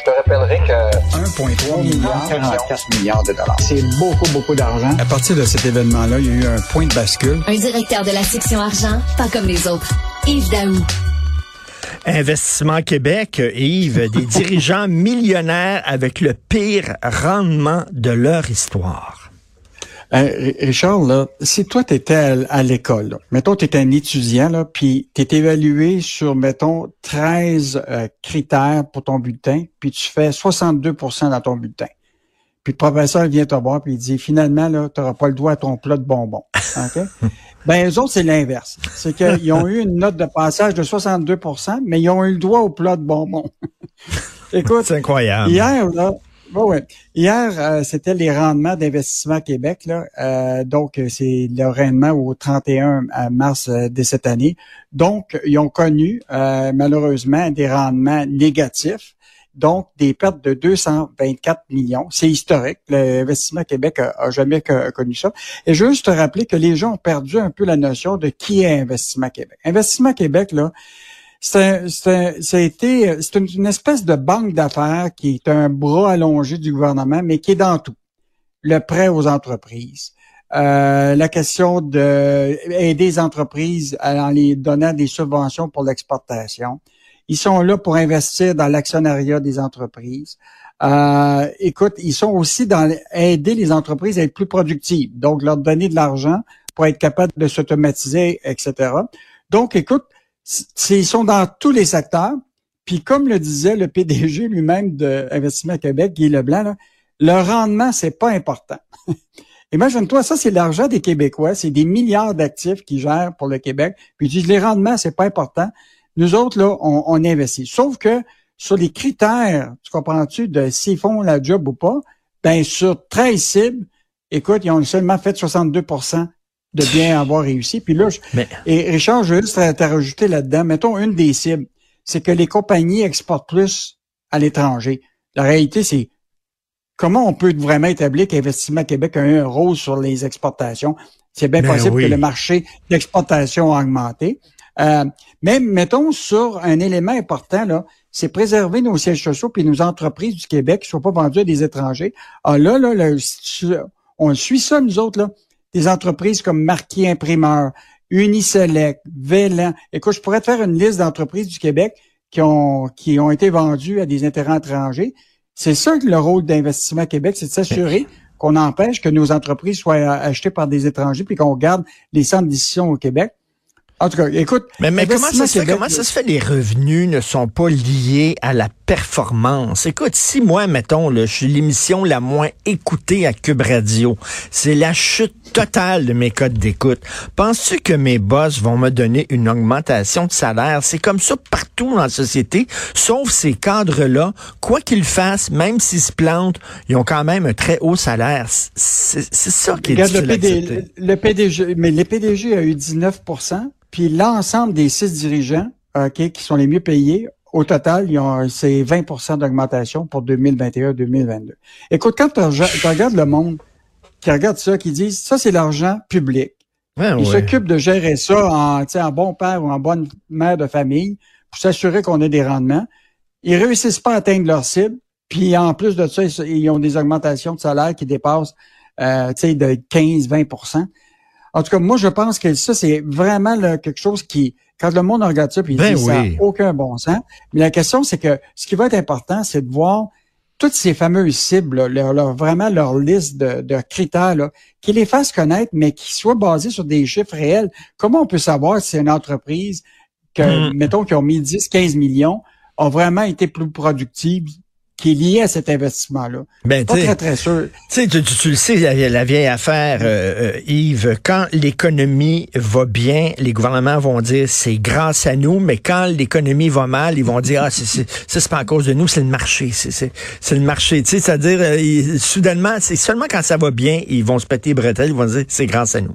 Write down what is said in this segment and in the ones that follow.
Je te rappellerai que 1,3 milliard, 44 milliards de dollars. c'est beaucoup, beaucoup d'argent. À partir de cet événement-là, il y a eu un point de bascule. Un directeur de la section argent, pas comme les autres. Yves Daou. Investissement Québec, Yves, des dirigeants millionnaires avec le pire rendement de leur histoire. Euh, Richard, là, si toi, tu étais à, l'école, mettons, tu étais un étudiant, là, puis tu es évalué sur, mettons, 13 euh, critères pour ton bulletin, puis tu fais 62% dans ton bulletin. Puis le professeur vient te voir, puis il dit, finalement, là, tu n'auras pas le doigt à ton plat de bonbons. OK? ben, eux autres, c'est l'inverse. C'est qu'ils ont eu une note de passage de 62% mais ils ont eu le doigt au plat de bonbons. Écoute, c'est incroyable. Hier, là, oui, Hier, euh, c'était les rendements d'investissement Québec. Là. Euh, donc, euh, c'est le rendement au 31 mars de cette année. Donc, ils ont connu malheureusement des rendements négatifs. Donc, des pertes de 224 millions. C'est historique. L'investissement Québec a, jamais connu ça. Et juste te rappeler que les gens ont perdu un peu la notion de qui est Investissement Québec. Investissement Québec, là, c'est c'est une, espèce de banque d'affaires qui est un bras allongé du gouvernement, mais qui est dans tout. Le prêt aux entreprises, euh, la question de aider les entreprises en les donnant des subventions pour l'exportation. Ils sont là pour investir dans l'actionnariat des entreprises. Euh, écoute, ils sont aussi dans aider les entreprises à être plus productives, donc leur donner de l'argent pour être capable de s'automatiser, etc. Donc, écoute, ils sont dans tous les secteurs. Puis comme le disait le PDG lui-même d'Investissement Québec, Guy Leblanc, le rendement, c'est pas important. Imagine-toi, ça, c'est l'argent des Québécois. C'est des milliards d'actifs qu'ils gèrent pour le Québec. Puis ils disent, les rendements, c'est pas important. Nous autres, là, on, on investit. Sauf que sur les critères, tu comprends-tu, de s'ils font la job ou pas, ben sur 13 cibles, écoute, ils ont seulement fait 62 de bien avoir réussi. Puis là, et Richard, je veux juste rajouter là-dedans. Mettons une des cibles, c'est que les compagnies exportent plus à l'étranger. La réalité, c'est comment on peut vraiment établir qu'Investissement Québec a eu un rôle sur les exportations? C'est bien ben possible que le marché d'exportation a augmenté. Euh, mais mettons sur un élément important, là, c'est préserver nos sièges sociaux et nos entreprises du Québec qui ne soient pas vendues à des étrangers. Ah là, là, là on suit ça, nous autres, là des entreprises comme Marquis Imprimeur, Uniselect, Vélan. Écoute, je pourrais te faire une liste d'entreprises du Québec qui ont, qui ont été vendues à des intérêts étrangers. C'est ça que le rôle d'Investissement Québec, c'est de s'assurer qu'on empêche que nos entreprises soient achetées par des étrangers puis qu'on garde les centres de décision au Québec. En tout cas, écoute. Mais, mais comment, ça se fait, comment ça se fait les revenus ne sont pas liés à la performance? Écoute, si moi, mettons, là, je suis l'émission la moins écoutée à Cube Radio, c'est la chute totale de mes codes d'écoute. Penses-tu que mes boss vont me donner une augmentation de salaire? C'est comme ça partout dans la société, sauf ces cadres-là. Quoi qu'ils fassent, même s'ils se plantent, ils ont quand même un très haut salaire. C'est ça qui est Regarde, le, le PDG, mais le PDG a eu 19% puis l'ensemble des six dirigeants qui sont les mieux payés, au total, c'est 20% d'augmentation pour 2021-2022. Écoute, quand tu regardes le monde qui regarde ça, qui dit ça, c'est l'argent public. Ils s'occupent de gérer ça en, en bon père ou en bonne mère de famille pour s'assurer qu'on ait des rendements. Ils réussissent pas à atteindre leur cible. Puis en plus de ça, ils ont des augmentations de salaire qui dépassent euh, de 15-20% en tout cas, moi, je pense que ça, c'est vraiment quelque chose qui, quand le monde regarde ça, puis il ben dit ça n'a aucun bon sens. Mais la question, c'est que ce qui va être important, c'est de voir toutes ces fameuses cibles, leur, vraiment leur liste de, critères, là, qui les fassent connaître, mais qui soient basés sur des chiffres réels. Comment on peut savoir si une entreprise que, hmm. mettons, qui ont mis 10, 15 millions, a vraiment été plus productive qui est lié à cet investissement-là. Ben, pas très, très sûr. Tu, tu, le sais, la, vieille affaire, euh, euh, Yves, quand l'économie va bien, les gouvernements vont dire c'est grâce à nous, mais quand l'économie va mal, ils vont dire ah, c'est, c'est, pas à cause de nous, c'est le marché. C'est, c'est, le marché. Tu sais, c'est-à-dire, euh, soudainement, c'est seulement quand ça va bien, ils vont se péter les bretelles, ils vont dire c'est grâce à nous.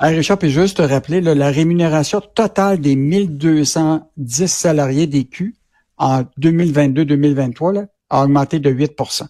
Hey Richard, puis juste te rappeler, la rémunération totale des 1210 salariés des Q en 2022-2023 a augmenté de 8%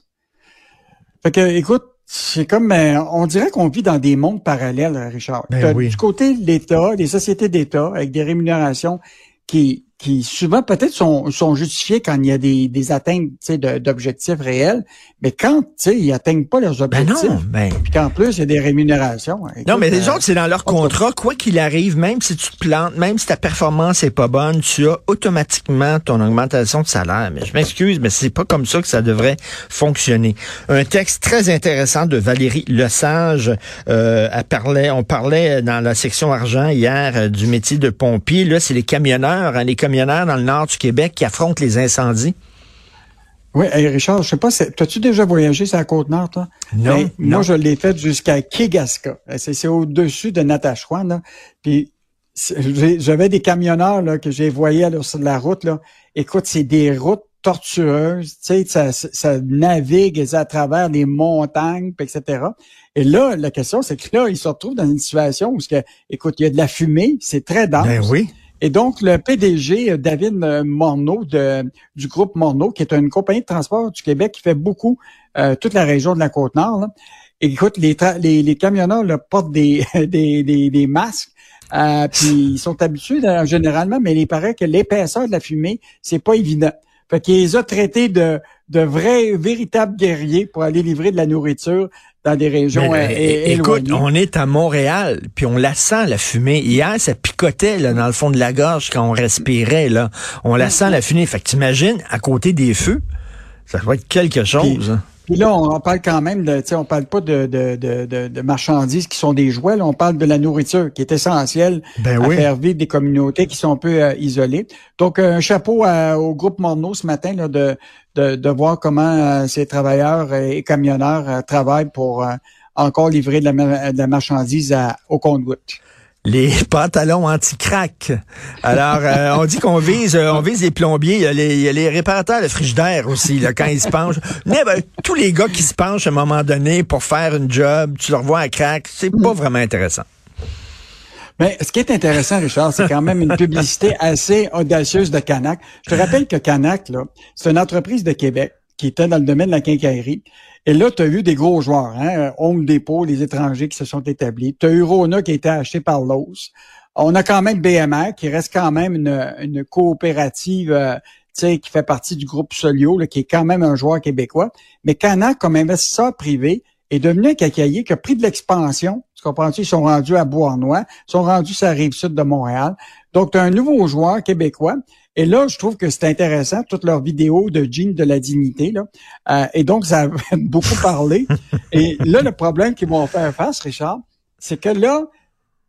Fait que, écoute, c'est comme, euh, on dirait qu'on vit dans des mondes parallèles, Richard. Ben Du côté de l'État, des sociétés d'État, avec des rémunérations qui, qui souvent peut-être sont, sont justifiés quand il y a des, des atteintes d'objectifs réels, mais quand ils atteignent pas leurs objectifs, ben non, ben... puis qu'en plus il y a des rémunérations. non, mais les euh, autres, c'est dans leur contrat, quoi qu'il arrive, même si tu te plantes, même si ta performance est pas bonne, tu as automatiquement ton augmentation de salaire. Mais je m'excuse, mais c'est pas comme ça que ça devrait fonctionner. Un texte très intéressant de Valérie Lesage. Euh, elle parlait, on parlait dans la section argent hier euh, du métier de pompier. Là, c'est les camionneurs, hein, les camionneurs dans le nord du Québec qui affrontent les incendies? Oui, Richard, je sais pas, as-tu déjà voyagé sur la Côte-Nord, toi? Non, ben, Moi, je l'ai fait jusqu'à Kegaska. C'est au-dessus de Natashquan, là. Puis, j'avais des camionneurs, là, que j'ai voyés sur la route, là. Écoute, c'est des routes tortueuses, tu sais, ça, ça navigue à travers des montagnes, etc. Et là, la question, c'est que là, ils se retrouvent dans une situation où, écoute, il y a de la fumée, c'est très dense. Ben oui. Et donc, le PDG, euh, David euh, Morneau, de, du groupe Morneau, qui est une compagnie de transport du Québec qui fait beaucoup euh, toute la région de la Côte-Nord, écoute, les, les, les, camionneurs là, portent des, des, des, des masques, euh, puis ils sont habitués généralement, mais il paraît que l'épaisseur de la fumée, c'est pas évident. Fait qu'il les a traités de, de vrais, véritables guerriers pour aller livrer de la nourriture dans des régions mais, Écoute, on est à Montréal, puis on la sent, la fumée. Hier, ça picotait là, dans le fond de la gorge quand on respirait. là. On la sent, la fumée. Fait que t'imagines, à côté des feux, ça doit être quelque chose. Hein. Puis là, on, parle quand même de, tu sais, on parle pas de, de, de, de, marchandises qui sont des jouets, là, on parle de la nourriture qui est essentielle ben à faire vivre des communautés qui sont un peu euh, isolées. Donc, un chapeau au groupe Morneau ce matin là, de, de, de voir comment euh, ces travailleurs et camionneurs euh, travaillent pour encore livrer de la, de la marchandise à, au compte-gouttes les pantalons anti-crack. Alors, euh, on dit qu'on vise, euh, vise les plombiers. Il y a les, il y a les réparateurs de frigidaire aussi, là, quand ils se penchent. Mais ben, tous les gars qui se penchent à un moment donné pour faire une job, tu leur vois à crack, c'est pas vraiment intéressant. Mais ce qui est intéressant, Richard, c'est quand même une publicité assez audacieuse de Canac. Je te rappelle que Canac, c'est une entreprise de Québec qui était dans le domaine de la quincaillerie. Et là, tu as eu des gros joueurs, hein? Home Depot, les étrangers qui se sont établis. Tu as eu Rona qui a été acheté par Lowe's. On a quand même BMR qui reste quand même une, une coopérative euh, qui fait partie du groupe Solio, qui est quand même un joueur québécois. Mais Canac, comme investisseur privé, est devenu un cacaillé qui a pris de l'expansion. Tu comprends-tu? Ils sont rendus à Bois-Noir, ils sont rendus sur la rive sud de Montréal. Donc, tu as un nouveau joueur québécois et là, je trouve que c'est intéressant, toutes leurs vidéos de jeans de la dignité. Là. Euh, et donc, ça a beaucoup parlé. et là, le problème qu'ils vont faire face, Richard, c'est que là,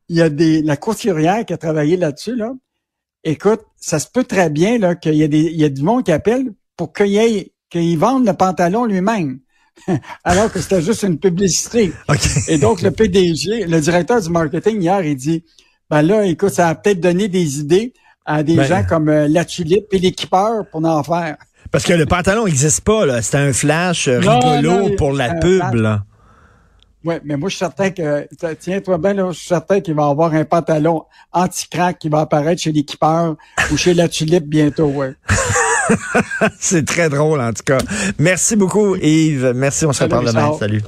il y a des la couturière qui a travaillé là-dessus. Là. Écoute, ça se peut très bien là qu'il y a des il y a du monde qui appelle pour qu'il y qu'il vende le pantalon lui-même. Alors que c'était juste une publicité. Et donc, le PDG, le directeur du marketing hier, il dit, ben là, écoute, ça a peut-être donné des idées à des ben, gens comme euh, la tulipe et l'équipeur pour en faire. Parce que le pantalon n'existe pas, là. C'était un flash euh, rigolo pour la pub, là. Oui, mais moi, je suis certain que, tiens-toi bien, là, je suis certain qu'il va y avoir un pantalon anti-crack qui va apparaître chez l'équipeur ou chez la tulipe bientôt, ouais. C'est très drôle, en tout cas. Merci beaucoup, Yves. Merci, on se reparle demain. Salut.